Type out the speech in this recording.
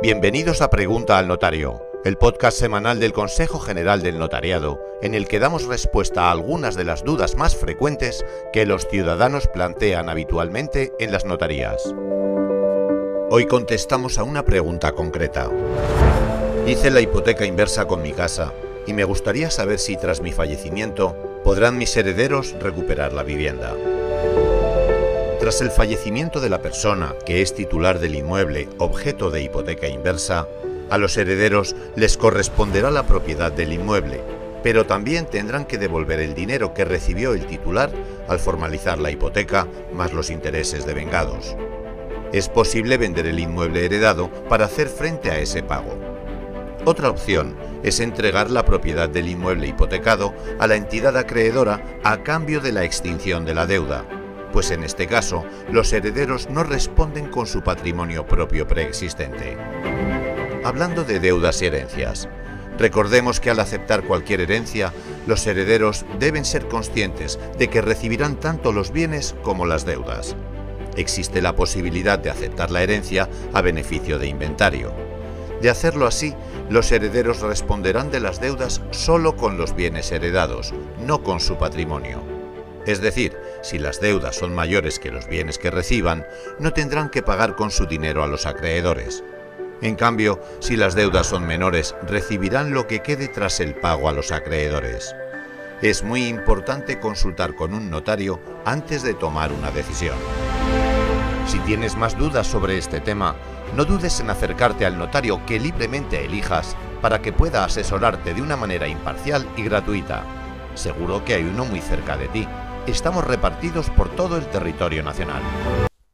Bienvenidos a Pregunta al Notario, el podcast semanal del Consejo General del Notariado, en el que damos respuesta a algunas de las dudas más frecuentes que los ciudadanos plantean habitualmente en las notarías. Hoy contestamos a una pregunta concreta. Hice la hipoteca inversa con mi casa y me gustaría saber si tras mi fallecimiento podrán mis herederos recuperar la vivienda. Tras el fallecimiento de la persona que es titular del inmueble objeto de hipoteca inversa, a los herederos les corresponderá la propiedad del inmueble, pero también tendrán que devolver el dinero que recibió el titular al formalizar la hipoteca más los intereses devengados. Es posible vender el inmueble heredado para hacer frente a ese pago. Otra opción es entregar la propiedad del inmueble hipotecado a la entidad acreedora a cambio de la extinción de la deuda, pues en este caso los herederos no responden con su patrimonio propio preexistente. Hablando de deudas y herencias, recordemos que al aceptar cualquier herencia, los herederos deben ser conscientes de que recibirán tanto los bienes como las deudas. Existe la posibilidad de aceptar la herencia a beneficio de inventario. De hacerlo así, los herederos responderán de las deudas solo con los bienes heredados, no con su patrimonio. Es decir, si las deudas son mayores que los bienes que reciban, no tendrán que pagar con su dinero a los acreedores. En cambio, si las deudas son menores, recibirán lo que quede tras el pago a los acreedores. Es muy importante consultar con un notario antes de tomar una decisión. Si tienes más dudas sobre este tema, no dudes en acercarte al notario que libremente elijas para que pueda asesorarte de una manera imparcial y gratuita. Seguro que hay uno muy cerca de ti estamos repartidos por todo el territorio nacional.